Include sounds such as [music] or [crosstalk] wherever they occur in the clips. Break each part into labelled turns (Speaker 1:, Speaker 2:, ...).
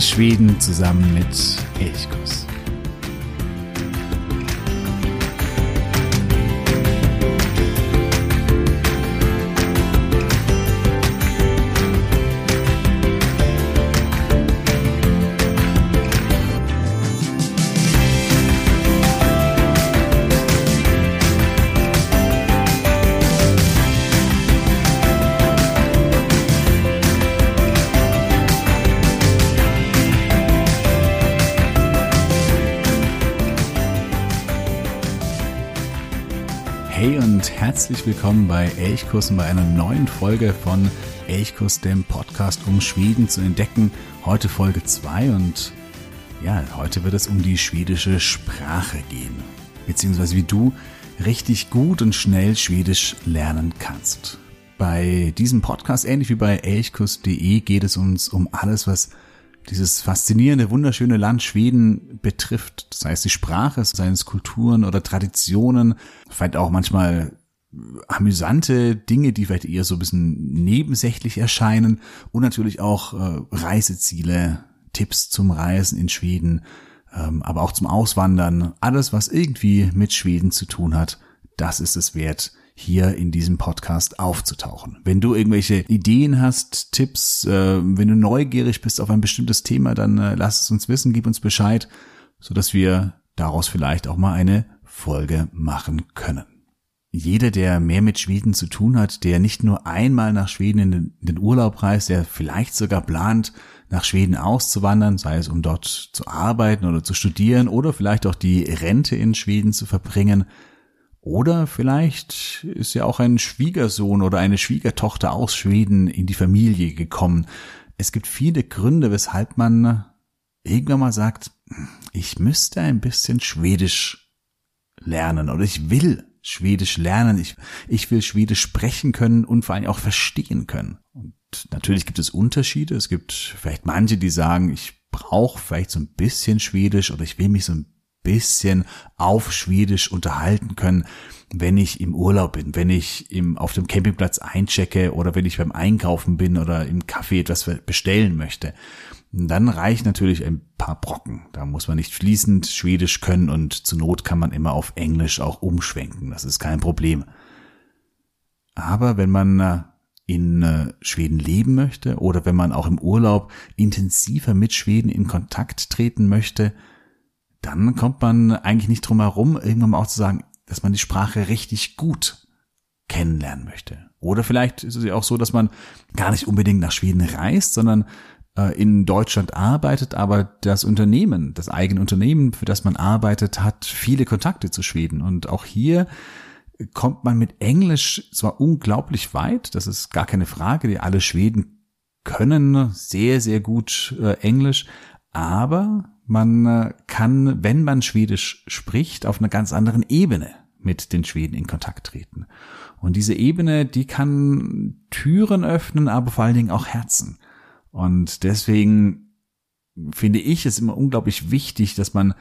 Speaker 1: Schweden zusammen mit Elchkuss. Herzlich willkommen bei Elchkurs und bei einer neuen Folge von Elchkurs, dem Podcast, um Schweden zu entdecken. Heute Folge 2 und ja, heute wird es um die schwedische Sprache gehen. Beziehungsweise wie du richtig gut und schnell Schwedisch lernen kannst. Bei diesem Podcast, ähnlich wie bei elchkurs.de, geht es uns um alles, was dieses faszinierende, wunderschöne Land Schweden betrifft, sei es die Sprache, seien es Kulturen oder Traditionen, vielleicht auch manchmal amüsante Dinge, die vielleicht eher so ein bisschen nebensächlich erscheinen und natürlich auch äh, Reiseziele, Tipps zum Reisen in Schweden, ähm, aber auch zum Auswandern, alles, was irgendwie mit Schweden zu tun hat, das ist es wert, hier in diesem Podcast aufzutauchen. Wenn du irgendwelche Ideen hast, Tipps, äh, wenn du neugierig bist auf ein bestimmtes Thema, dann äh, lass es uns wissen, gib uns Bescheid, so dass wir daraus vielleicht auch mal eine Folge machen können. Jeder, der mehr mit Schweden zu tun hat, der nicht nur einmal nach Schweden in den, Urlaub reist, der vielleicht sogar plant, nach Schweden auszuwandern, sei es um dort zu arbeiten oder zu studieren oder vielleicht auch die Rente in Schweden zu verbringen, oder vielleicht ist ja auch ein Schwiegersohn oder eine Schwiegertochter aus Schweden in die Familie gekommen. Es gibt viele Gründe, weshalb man irgendwann mal sagt, ich müsste ein bisschen Schwedisch lernen oder ich will Schwedisch lernen, ich, ich will Schwedisch sprechen können und vor allem auch verstehen können. Und natürlich gibt es Unterschiede. Es gibt vielleicht manche, die sagen, ich brauche vielleicht so ein bisschen Schwedisch oder ich will mich so ein bisschen auf Schwedisch unterhalten können, wenn ich im Urlaub bin, wenn ich im, auf dem Campingplatz einchecke oder wenn ich beim Einkaufen bin oder im Café etwas bestellen möchte. Dann reicht natürlich ein paar Brocken. Da muss man nicht fließend Schwedisch können und zur Not kann man immer auf Englisch auch umschwenken. Das ist kein Problem. Aber wenn man äh, in äh, Schweden leben möchte oder wenn man auch im Urlaub intensiver mit Schweden in Kontakt treten möchte, dann kommt man eigentlich nicht drum herum, irgendwann mal auch zu sagen, dass man die Sprache richtig gut kennenlernen möchte. Oder vielleicht ist es ja auch so, dass man gar nicht unbedingt nach Schweden reist, sondern in Deutschland arbeitet, aber das Unternehmen, das eigene Unternehmen, für das man arbeitet, hat viele Kontakte zu Schweden. Und auch hier kommt man mit Englisch zwar unglaublich weit, das ist gar keine Frage, die alle Schweden können sehr, sehr gut äh, Englisch, aber man äh, kann, wenn man Schwedisch spricht, auf einer ganz anderen Ebene mit den Schweden in Kontakt treten. Und diese Ebene, die kann Türen öffnen, aber vor allen Dingen auch Herzen. Und deswegen finde ich es immer unglaublich wichtig, dass man,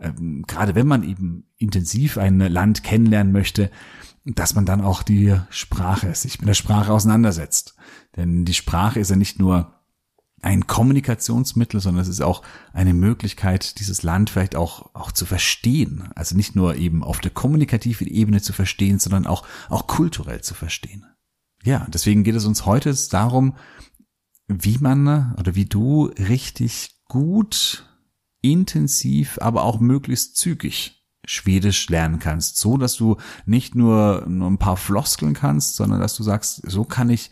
Speaker 1: ähm, gerade wenn man eben intensiv ein Land kennenlernen möchte, dass man dann auch die Sprache, sich mit der Sprache auseinandersetzt. Denn die Sprache ist ja nicht nur ein Kommunikationsmittel, sondern es ist auch eine Möglichkeit, dieses Land vielleicht auch, auch zu verstehen. Also nicht nur eben auf der kommunikativen Ebene zu verstehen, sondern auch, auch kulturell zu verstehen. Ja, deswegen geht es uns heute darum, wie man oder wie du richtig gut, intensiv, aber auch möglichst zügig Schwedisch lernen kannst, so dass du nicht nur, nur ein paar Floskeln kannst, sondern dass du sagst, so kann ich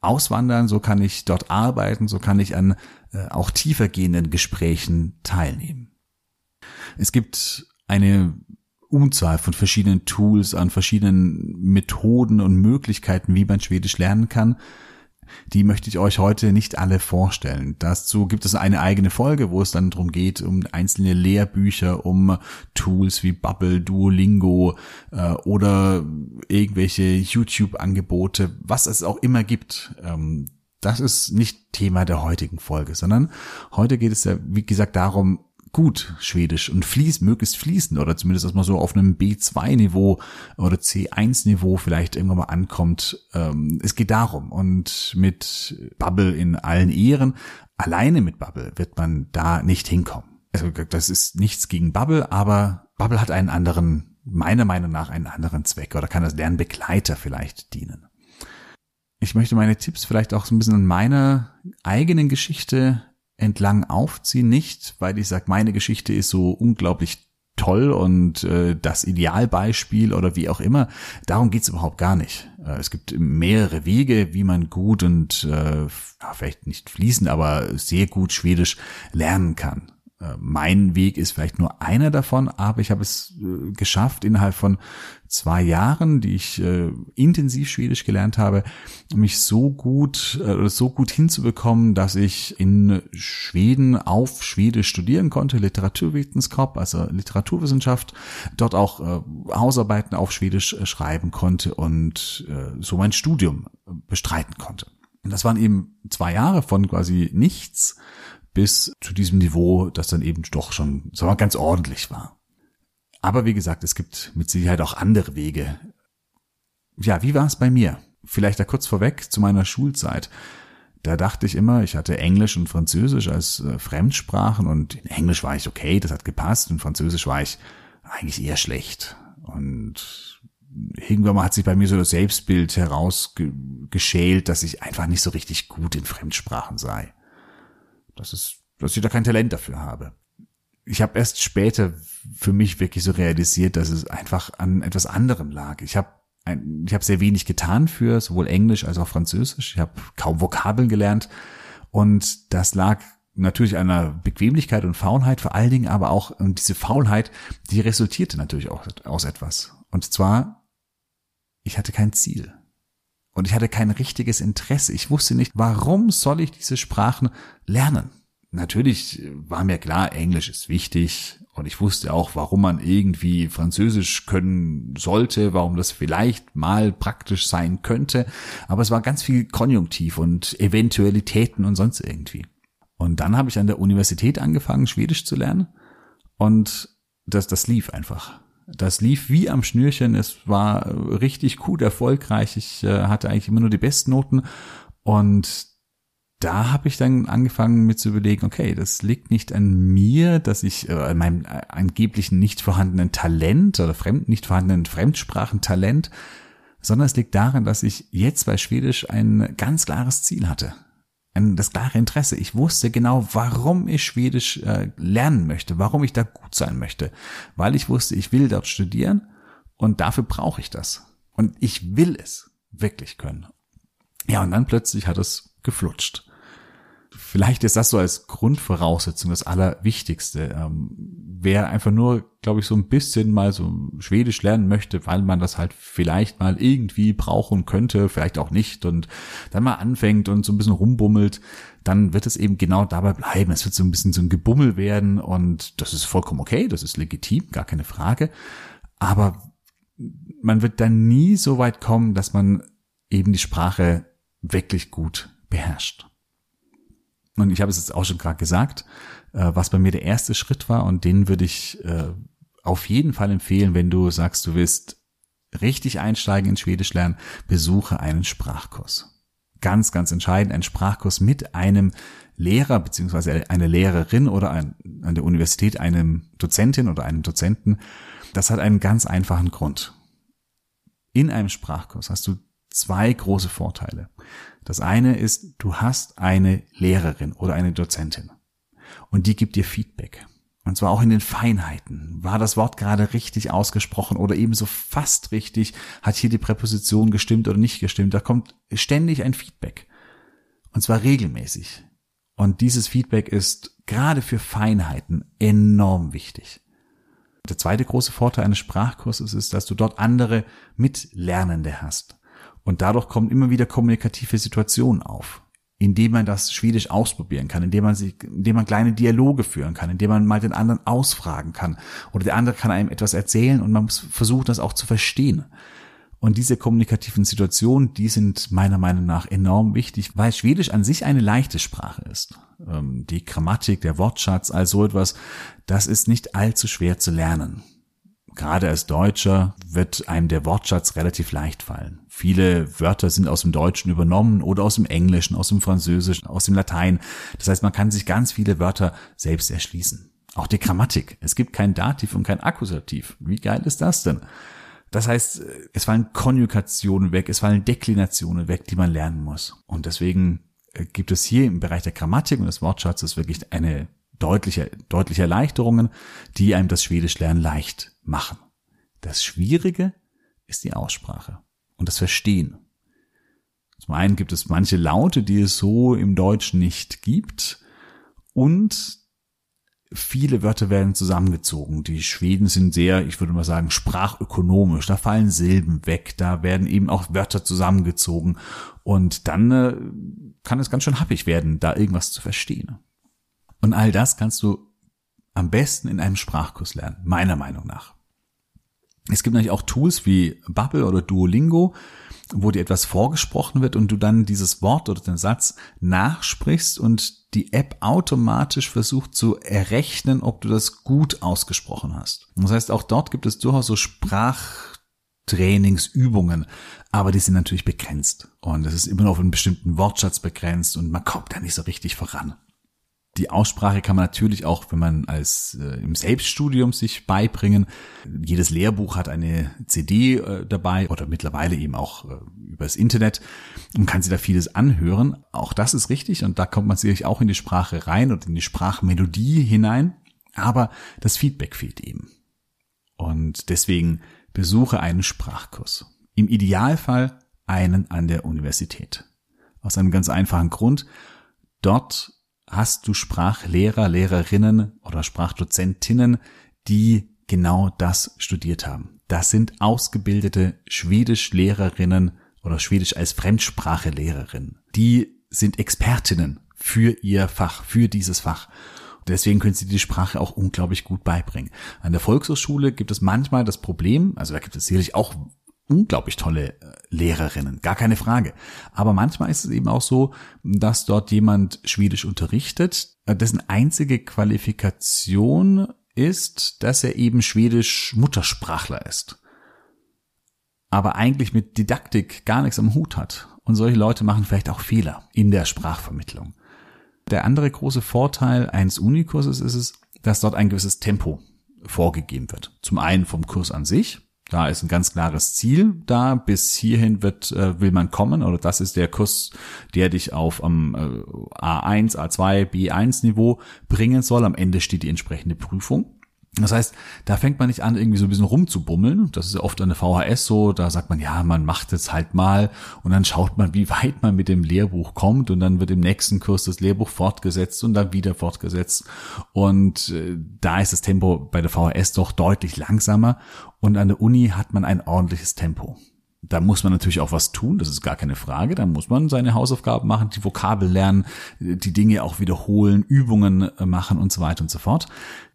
Speaker 1: auswandern, so kann ich dort arbeiten, so kann ich an äh, auch tiefer gehenden Gesprächen teilnehmen. Es gibt eine Unzahl von verschiedenen Tools, an verschiedenen Methoden und Möglichkeiten, wie man Schwedisch lernen kann. Die möchte ich euch heute nicht alle vorstellen. Dazu gibt es eine eigene Folge, wo es dann darum geht, um einzelne Lehrbücher, um Tools wie Bubble, Duolingo äh, oder irgendwelche YouTube-Angebote, was es auch immer gibt. Ähm, das ist nicht Thema der heutigen Folge, sondern heute geht es ja, wie gesagt, darum, gut Schwedisch und fließt, möglichst fließend oder zumindest erstmal so auf einem B2-Niveau oder C1-Niveau vielleicht irgendwann mal ankommt. Ähm, es geht darum und mit Bubble in allen Ehren, alleine mit Bubble wird man da nicht hinkommen. Also das ist nichts gegen Bubble, aber Bubble hat einen anderen, meiner Meinung nach einen anderen Zweck oder kann als Lernbegleiter vielleicht dienen. Ich möchte meine Tipps vielleicht auch so ein bisschen an meiner eigenen Geschichte entlang aufziehen, nicht, weil ich sage, meine Geschichte ist so unglaublich toll und äh, das Idealbeispiel oder wie auch immer. Darum geht's überhaupt gar nicht. Äh, es gibt mehrere Wege, wie man gut und äh, vielleicht nicht fließend, aber sehr gut Schwedisch lernen kann. Äh, mein Weg ist vielleicht nur einer davon, aber ich habe es äh, geschafft, innerhalb von zwei Jahren, die ich äh, intensiv Schwedisch gelernt habe, mich so gut, so gut hinzubekommen, dass ich in Schweden auf Schwedisch studieren konnte, Literaturvetenskap, also Literaturwissenschaft, dort auch Hausarbeiten auf Schwedisch schreiben konnte und so mein Studium bestreiten konnte. Und das waren eben zwei Jahre von quasi nichts bis zu diesem Niveau, das dann eben doch schon, sagen wir, ganz ordentlich war. Aber wie gesagt, es gibt mit Sicherheit auch andere Wege. Ja, wie war es bei mir? Vielleicht da kurz vorweg zu meiner Schulzeit. Da dachte ich immer, ich hatte Englisch und Französisch als äh, Fremdsprachen und in Englisch war ich okay, das hat gepasst und Französisch war ich eigentlich eher schlecht. Und irgendwann mal hat sich bei mir so das Selbstbild herausgeschält, dass ich einfach nicht so richtig gut in Fremdsprachen sei. Das ist, dass ich da kein Talent dafür habe. Ich habe erst später für mich wirklich so realisiert, dass es einfach an etwas anderem lag. Ich habe ich habe sehr wenig getan für sowohl Englisch als auch Französisch. Ich habe kaum Vokabeln gelernt und das lag natürlich einer Bequemlichkeit und Faulheit vor allen Dingen, aber auch und diese Faulheit, die resultierte natürlich auch aus etwas. Und zwar, ich hatte kein Ziel. Und ich hatte kein richtiges Interesse. Ich wusste nicht, warum soll ich diese Sprachen lernen? Natürlich war mir klar, Englisch ist wichtig und ich wusste auch, warum man irgendwie Französisch können sollte, warum das vielleicht mal praktisch sein könnte. Aber es war ganz viel Konjunktiv und Eventualitäten und sonst irgendwie. Und dann habe ich an der Universität angefangen, Schwedisch zu lernen und das, das lief einfach das lief wie am Schnürchen. Es war richtig gut erfolgreich. Ich äh, hatte eigentlich immer nur die besten Noten. Und da habe ich dann angefangen mit zu überlegen, okay, das liegt nicht an mir, dass ich äh, meinem äh, angeblichen nicht vorhandenen Talent oder fremd, nicht vorhandenen Fremdsprachentalent, sondern es liegt daran, dass ich jetzt bei Schwedisch ein ganz klares Ziel hatte das klare Interesse. Ich wusste genau, warum ich Schwedisch äh, lernen möchte, warum ich da gut sein möchte, weil ich wusste, ich will dort studieren und dafür brauche ich das. Und ich will es wirklich können. Ja, und dann plötzlich hat es geflutscht. Vielleicht ist das so als Grundvoraussetzung das Allerwichtigste. Ähm, wer einfach nur, glaube ich, so ein bisschen mal so Schwedisch lernen möchte, weil man das halt vielleicht mal irgendwie brauchen könnte, vielleicht auch nicht, und dann mal anfängt und so ein bisschen rumbummelt, dann wird es eben genau dabei bleiben. Es wird so ein bisschen so ein Gebummel werden und das ist vollkommen okay, das ist legitim, gar keine Frage. Aber man wird dann nie so weit kommen, dass man eben die Sprache wirklich gut beherrscht. Und ich habe es jetzt auch schon gerade gesagt, äh, was bei mir der erste Schritt war und den würde ich äh, auf jeden Fall empfehlen, wenn du sagst, du willst richtig einsteigen in Schwedisch lernen, besuche einen Sprachkurs. Ganz, ganz entscheidend, ein Sprachkurs mit einem Lehrer beziehungsweise eine Lehrerin oder ein, an der Universität einem Dozentin oder einem Dozenten. Das hat einen ganz einfachen Grund. In einem Sprachkurs hast du zwei große Vorteile. Das eine ist, du hast eine Lehrerin oder eine Dozentin und die gibt dir Feedback. Und zwar auch in den Feinheiten. War das Wort gerade richtig ausgesprochen oder ebenso fast richtig? Hat hier die Präposition gestimmt oder nicht gestimmt? Da kommt ständig ein Feedback. Und zwar regelmäßig. Und dieses Feedback ist gerade für Feinheiten enorm wichtig. Der zweite große Vorteil eines Sprachkurses ist, dass du dort andere Mitlernende hast. Und dadurch kommen immer wieder kommunikative Situationen auf, indem man das Schwedisch ausprobieren kann, indem man sich, indem man kleine Dialoge führen kann, indem man mal den anderen ausfragen kann. Oder der andere kann einem etwas erzählen und man muss versuchen, das auch zu verstehen. Und diese kommunikativen Situationen, die sind meiner Meinung nach enorm wichtig, weil Schwedisch an sich eine leichte Sprache ist. Ähm, die Grammatik, der Wortschatz, all so etwas, das ist nicht allzu schwer zu lernen. Gerade als Deutscher wird einem der Wortschatz relativ leicht fallen. Viele Wörter sind aus dem Deutschen übernommen oder aus dem Englischen, aus dem Französischen, aus dem Latein. Das heißt, man kann sich ganz viele Wörter selbst erschließen. Auch die Grammatik. Es gibt kein Dativ und kein Akkusativ. Wie geil ist das denn? Das heißt, es fallen Konjugationen weg, es fallen Deklinationen weg, die man lernen muss. Und deswegen äh, gibt es hier im Bereich der Grammatik und des Wortschatzes wirklich eine deutliche, deutliche Erleichterungen, die einem das Schwedischlernen leicht machen. Das Schwierige ist die Aussprache und das Verstehen. Zum einen gibt es manche Laute, die es so im Deutschen nicht gibt und viele Wörter werden zusammengezogen. Die Schweden sind sehr, ich würde mal sagen, sprachökonomisch. Da fallen Silben weg, da werden eben auch Wörter zusammengezogen. Und dann äh, kann es ganz schön happig werden, da irgendwas zu verstehen. Und all das kannst du am besten in einem Sprachkurs lernen, meiner Meinung nach. Es gibt natürlich auch Tools wie Bubble oder Duolingo, wo dir etwas vorgesprochen wird und du dann dieses Wort oder den Satz nachsprichst und die App automatisch versucht zu errechnen, ob du das gut ausgesprochen hast. Das heißt, auch dort gibt es durchaus so Sprachtrainingsübungen, aber die sind natürlich begrenzt und es ist immer noch auf einen bestimmten Wortschatz begrenzt und man kommt da nicht so richtig voran. Die Aussprache kann man natürlich auch, wenn man als äh, im Selbststudium sich beibringen. Jedes Lehrbuch hat eine CD äh, dabei oder mittlerweile eben auch äh, übers Internet und kann sich da vieles anhören. Auch das ist richtig und da kommt man sicherlich auch in die Sprache rein und in die Sprachmelodie hinein. Aber das Feedback fehlt eben. Und deswegen besuche einen Sprachkurs. Im Idealfall einen an der Universität. Aus einem ganz einfachen Grund. Dort hast du Sprachlehrer, Lehrerinnen oder Sprachdozentinnen, die genau das studiert haben. Das sind ausgebildete Schwedischlehrerinnen oder Schwedisch als Fremdsprache-Lehrerinnen. Die sind Expertinnen für ihr Fach, für dieses Fach. Deswegen können sie die Sprache auch unglaublich gut beibringen. An der Volkshochschule gibt es manchmal das Problem, also da gibt es sicherlich auch unglaublich tolle äh, Lehrerinnen, gar keine Frage. Aber manchmal ist es eben auch so, dass dort jemand Schwedisch unterrichtet, äh, dessen einzige Qualifikation ist, dass er eben Schwedisch Muttersprachler ist. Aber eigentlich mit Didaktik gar nichts am Hut hat. Und solche Leute machen vielleicht auch Fehler in der Sprachvermittlung. Der andere große Vorteil eines Unikurses ist es, dass dort ein gewisses Tempo vorgegeben wird. Zum einen vom Kurs an sich, da ist ein ganz klares Ziel da. Bis hierhin wird, äh, will man kommen oder das ist der Kurs, der dich auf am äh, A1, A2, B1 Niveau bringen soll. Am Ende steht die entsprechende Prüfung. Das heißt, da fängt man nicht an, irgendwie so ein bisschen rumzubummeln. Das ist ja oft an der VHS so. Da sagt man, ja, man macht es halt mal und dann schaut man, wie weit man mit dem Lehrbuch kommt und dann wird im nächsten Kurs das Lehrbuch fortgesetzt und dann wieder fortgesetzt. Und äh, da ist das Tempo bei der VHS doch deutlich langsamer und an der Uni hat man ein ordentliches Tempo. Da muss man natürlich auch was tun, das ist gar keine Frage. Da muss man seine Hausaufgaben machen, die Vokabel lernen, die Dinge auch wiederholen, Übungen äh, machen und so weiter und so fort.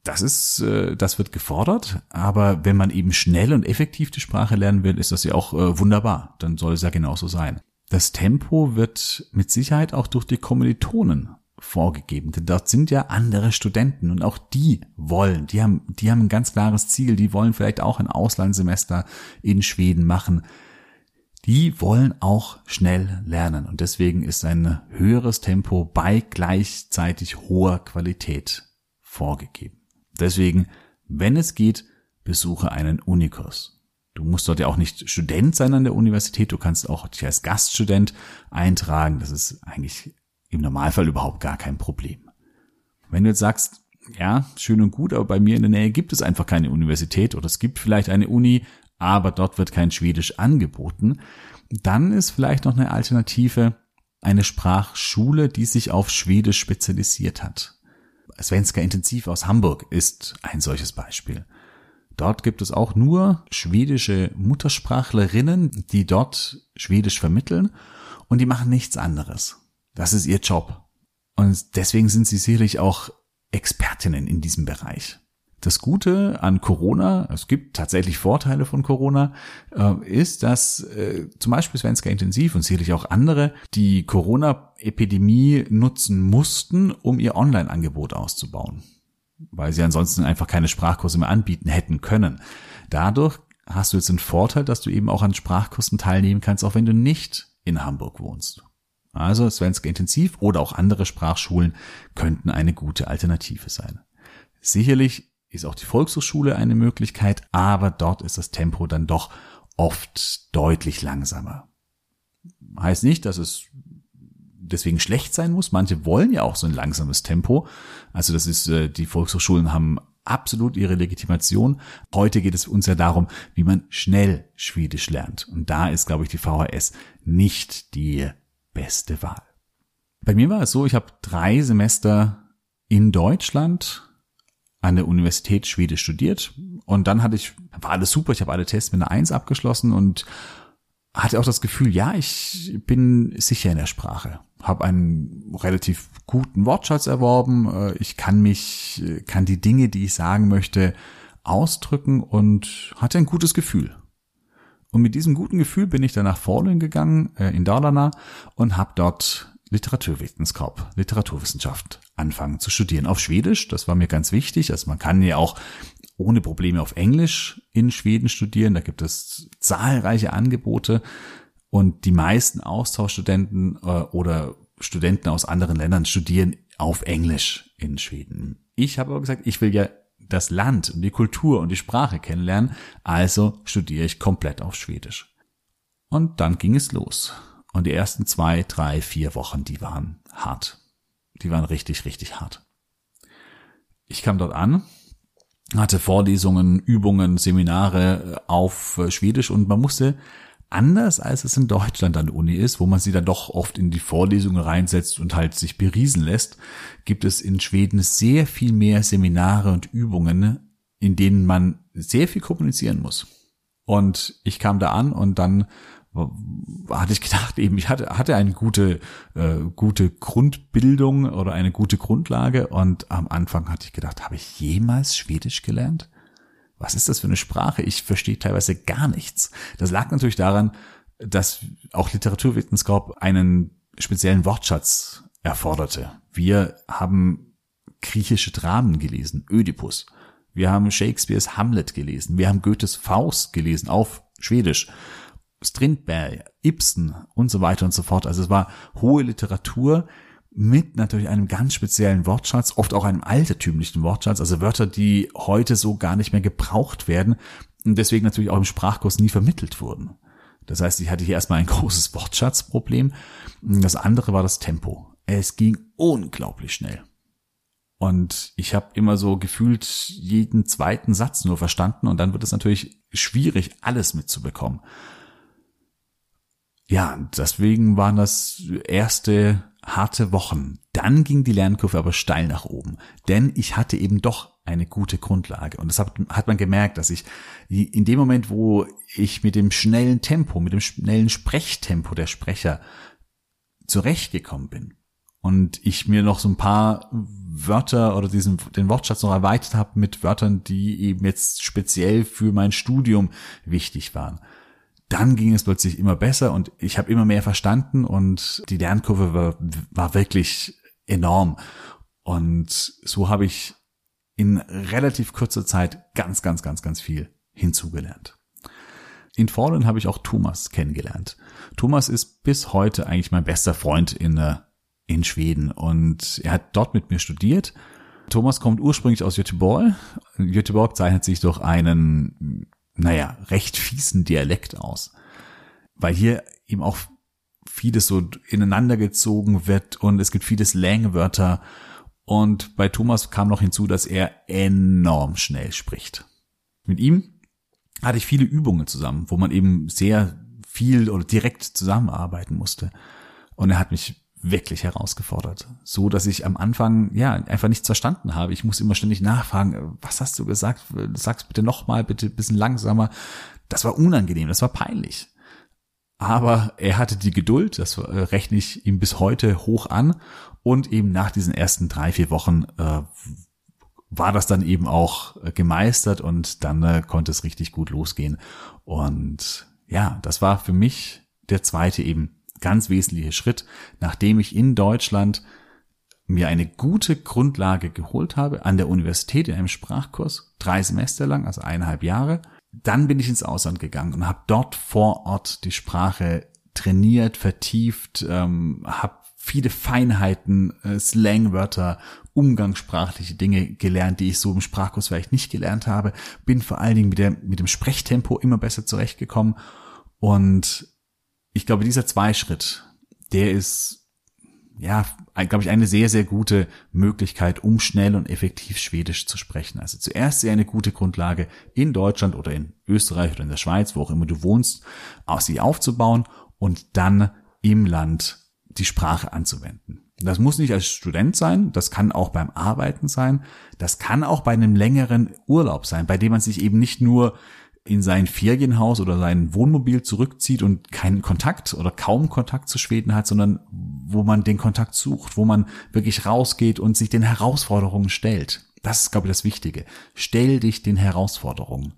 Speaker 1: Das ist, äh, das wird gefordert. Aber wenn man eben schnell und effektiv die Sprache lernen will, ist das ja auch äh, wunderbar. Dann soll es ja genauso sein. Das Tempo wird mit Sicherheit auch durch die Kommilitonen vorgegeben, denn dort sind ja andere Studenten und auch die wollen, die haben, die haben ein ganz klares Ziel, die wollen vielleicht auch ein Auslandssemester in Schweden machen die wollen auch schnell lernen und deswegen ist ein höheres Tempo bei gleichzeitig hoher Qualität vorgegeben. Deswegen, wenn es geht, besuche einen Unikurs. Du musst dort ja auch nicht Student sein an der Universität, du kannst auch dich als Gaststudent eintragen, das ist eigentlich im Normalfall überhaupt gar kein Problem. Wenn du jetzt sagst, ja, schön und gut, aber bei mir in der Nähe gibt es einfach keine Universität oder es gibt vielleicht eine Uni, aber dort wird kein Schwedisch angeboten, dann ist vielleicht noch eine Alternative eine Sprachschule, die sich auf Schwedisch spezialisiert hat. Svenska Intensiv aus Hamburg ist ein solches Beispiel. Dort gibt es auch nur schwedische Muttersprachlerinnen, die dort Schwedisch vermitteln und die machen nichts anderes. Das ist ihr Job. Und deswegen sind sie sicherlich auch Expertinnen in diesem Bereich. Das Gute an Corona, es gibt tatsächlich Vorteile von Corona, äh, ist, dass äh, zum Beispiel Svenska Intensiv und sicherlich auch andere die Corona-Epidemie nutzen mussten, um ihr Online-Angebot auszubauen, weil sie ansonsten einfach keine Sprachkurse mehr anbieten hätten können. Dadurch hast du jetzt den Vorteil, dass du eben auch an Sprachkursen teilnehmen kannst, auch wenn du nicht in Hamburg wohnst. Also Svenska Intensiv oder auch andere Sprachschulen könnten eine gute Alternative sein. Sicherlich ist auch die Volkshochschule eine Möglichkeit, aber dort ist das Tempo dann doch oft deutlich langsamer. Heißt nicht, dass es deswegen schlecht sein muss. Manche wollen ja auch so ein langsames Tempo. Also das ist, äh, die Volkshochschulen haben absolut ihre Legitimation. Heute geht es uns ja darum, wie man schnell Schwedisch lernt. Und da ist, glaube ich, die VHS nicht die beste Wahl. Bei mir war es so, ich habe drei Semester in Deutschland an der Universität Schwedisch studiert. Und dann hatte ich, war alles super, ich habe alle Tests mit einer Eins abgeschlossen und hatte auch das Gefühl, ja, ich bin sicher in der Sprache, habe einen relativ guten Wortschatz erworben, äh, ich kann mich, kann die Dinge, die ich sagen möchte, ausdrücken und hatte ein gutes Gefühl. Und mit diesem guten Gefühl bin ich dann nach Falun gegangen, äh, in Dalarna, und habe dort Literaturwissenschaft, Literaturwissenschaft anfangen zu studieren auf Schwedisch. Das war mir ganz wichtig. Also man kann ja auch ohne Probleme auf Englisch in Schweden studieren. Da gibt es zahlreiche Angebote und die meisten Austauschstudenten äh, oder Studenten aus anderen Ländern studieren auf Englisch in Schweden. Ich habe aber gesagt, ich will ja das Land und die Kultur und die Sprache kennenlernen, also studiere ich komplett auf Schwedisch. Und dann ging es los. Und die ersten zwei, drei, vier Wochen, die waren hart. Die waren richtig, richtig hart. Ich kam dort an, hatte Vorlesungen, Übungen, Seminare auf Schwedisch und man musste anders als es in Deutschland an der Uni ist, wo man sie dann doch oft in die Vorlesungen reinsetzt und halt sich beriesen lässt, gibt es in Schweden sehr viel mehr Seminare und Übungen, in denen man sehr viel kommunizieren muss. Und ich kam da an und dann hatte ich gedacht, eben, ich hatte, hatte eine gute, äh, gute Grundbildung oder eine gute Grundlage und am Anfang hatte ich gedacht, habe ich jemals Schwedisch gelernt? Was ist das für eine Sprache? Ich verstehe teilweise gar nichts. Das lag natürlich daran, dass auch Literaturwissenschaft einen speziellen Wortschatz erforderte. Wir haben griechische Dramen gelesen, Ödipus. Wir haben Shakespeares Hamlet gelesen. Wir haben Goethes Faust gelesen auf Schwedisch. Strindberg, Ibsen und so weiter und so fort. Also es war hohe Literatur mit natürlich einem ganz speziellen Wortschatz, oft auch einem altertümlichen Wortschatz, also Wörter, die heute so gar nicht mehr gebraucht werden und deswegen natürlich auch im Sprachkurs nie vermittelt wurden. Das heißt, ich hatte hier erstmal ein [laughs] großes Wortschatzproblem. Das andere war das Tempo. Es ging unglaublich schnell. Und ich habe immer so gefühlt jeden zweiten Satz nur verstanden und dann wird es natürlich schwierig, alles mitzubekommen ja, deswegen waren das erste harte Wochen. Dann ging die Lernkurve aber steil nach oben, denn ich hatte eben doch eine gute Grundlage. Und das hat, hat man gemerkt, dass ich in dem Moment, wo ich mit dem schnellen Tempo, mit dem schnellen Sprechtempo der Sprecher zurechtgekommen bin und ich mir noch so ein paar Wörter oder diesen, den Wortschatz noch erweitert habe mit Wörtern, die eben jetzt speziell für mein Studium wichtig waren, dann ging es plötzlich immer besser und ich habe immer mehr verstanden und die Lernkurve war, war wirklich enorm. Und so habe ich in relativ kurzer Zeit ganz, ganz, ganz, ganz viel hinzugelernt. In Fallen habe ich auch Thomas kennengelernt. Thomas ist bis heute eigentlich mein bester Freund in, äh, in Schweden und er hat dort mit mir studiert. Thomas kommt ursprünglich aus Göteborg. Göteborg zeichnet sich durch einen naja, recht fiesen Dialekt aus. Weil hier eben auch vieles so ineinander gezogen wird und es gibt viele Slangwörter. Und bei Thomas kam noch hinzu, dass er enorm schnell spricht. Mit ihm hatte ich viele Übungen zusammen, wo man eben sehr viel oder direkt zusammenarbeiten musste. Und er hat mich wirklich herausgefordert. So, dass ich am Anfang, ja, einfach nichts verstanden habe. Ich muss immer ständig nachfragen, was hast du gesagt? Sag's bitte nochmal, bitte ein bisschen langsamer. Das war unangenehm, das war peinlich. Aber er hatte die Geduld, das rechne ich ihm bis heute hoch an. Und eben nach diesen ersten drei, vier Wochen äh, war das dann eben auch äh, gemeistert und dann äh, konnte es richtig gut losgehen. Und ja, das war für mich der zweite eben ganz wesentliche Schritt, nachdem ich in Deutschland mir eine gute Grundlage geholt habe an der Universität in einem Sprachkurs, drei Semester lang, also eineinhalb Jahre. Dann bin ich ins Ausland gegangen und habe dort vor Ort die Sprache trainiert, vertieft, ähm, habe viele Feinheiten, äh, Slangwörter, umgangssprachliche Dinge gelernt, die ich so im Sprachkurs vielleicht nicht gelernt habe. Bin vor allen Dingen mit, der, mit dem Sprechtempo immer besser zurechtgekommen. Und ich glaube, dieser Zweischritt, der ist ja, glaube ich, eine sehr, sehr gute Möglichkeit, um schnell und effektiv Schwedisch zu sprechen. Also zuerst sehr eine gute Grundlage in Deutschland oder in Österreich oder in der Schweiz, wo auch immer du wohnst, aus sie aufzubauen und dann im Land die Sprache anzuwenden. Das muss nicht als Student sein, das kann auch beim Arbeiten sein, das kann auch bei einem längeren Urlaub sein, bei dem man sich eben nicht nur in sein Ferienhaus oder sein Wohnmobil zurückzieht und keinen Kontakt oder kaum Kontakt zu Schweden hat, sondern wo man den Kontakt sucht, wo man wirklich rausgeht und sich den Herausforderungen stellt. Das ist, glaube ich, das Wichtige. Stell dich den Herausforderungen.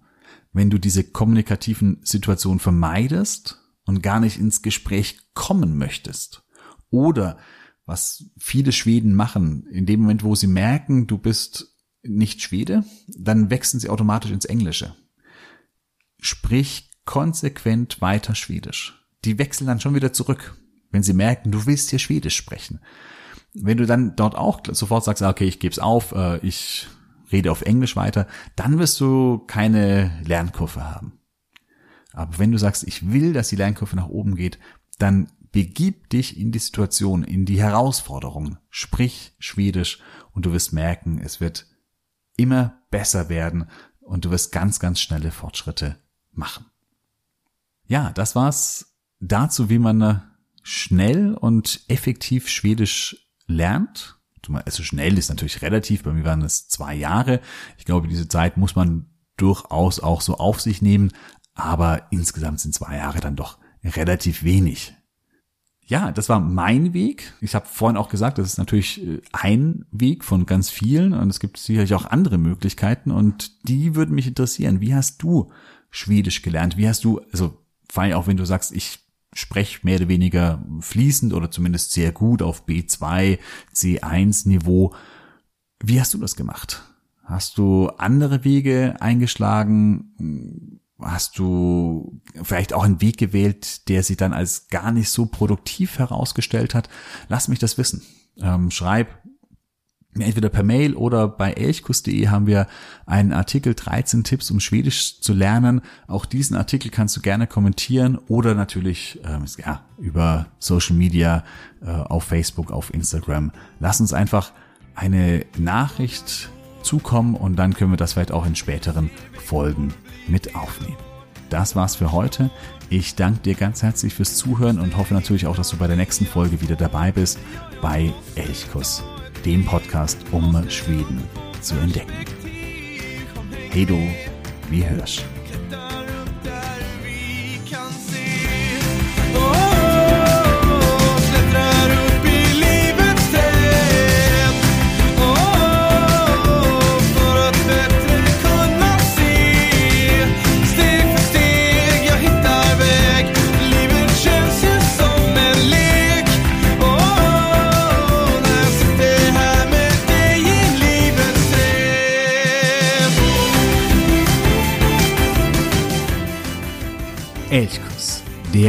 Speaker 1: Wenn du diese kommunikativen Situationen vermeidest und gar nicht ins Gespräch kommen möchtest oder was viele Schweden machen, in dem Moment, wo sie merken, du bist nicht Schwede, dann wechseln sie automatisch ins Englische sprich konsequent weiter Schwedisch. Die wechseln dann schon wieder zurück, wenn sie merken, du willst hier Schwedisch sprechen. Wenn du dann dort auch sofort sagst, okay, ich gebe es auf, äh, ich rede auf Englisch weiter, dann wirst du keine Lernkurve haben. Aber wenn du sagst, ich will, dass die Lernkurve nach oben geht, dann begib dich in die Situation, in die Herausforderung, sprich Schwedisch und du wirst merken, es wird immer besser werden und du wirst ganz, ganz schnelle Fortschritte machen. Ja, das war's dazu, wie man äh, schnell und effektiv Schwedisch lernt. Also schnell ist natürlich relativ, bei mir waren es zwei Jahre. Ich glaube, diese Zeit muss man durchaus auch so auf sich nehmen, aber insgesamt sind zwei Jahre dann doch relativ wenig. Ja, das war mein Weg. Ich habe vorhin auch gesagt, das ist natürlich äh, ein Weg von ganz vielen und es gibt sicherlich auch andere Möglichkeiten und die würden mich interessieren. Wie hast du Schwedisch gelernt? Wie hast du, also vor allem auch wenn du sagst, ich spreche mehr oder weniger fließend oder zumindest sehr gut auf B2, C1 Niveau. Wie hast du das gemacht? Hast du andere Wege eingeschlagen? Hast du vielleicht auch einen Weg gewählt, der sich dann als gar nicht so produktiv herausgestellt hat? Lass mich das wissen. Ähm, schreib entweder per Mail oder bei elchkus.de haben wir einen Artikel 13 Tipps, um Schwedisch zu lernen. Auch diesen Artikel kannst du gerne kommentieren oder natürlich ähm, ja, über Social Media, äh, auf Facebook, auf Instagram. Lass uns einfach eine Nachricht zukommen und dann können wir das vielleicht auch in späteren Folgen mit aufnehmen. Das war's für heute. Ich danke dir ganz herzlich fürs Zuhören und hoffe natürlich auch, dass du bei der nächsten Folge wieder dabei bist bei Elchkuss dem Podcast, um Schweden zu entdecken. Hey du, wie hörst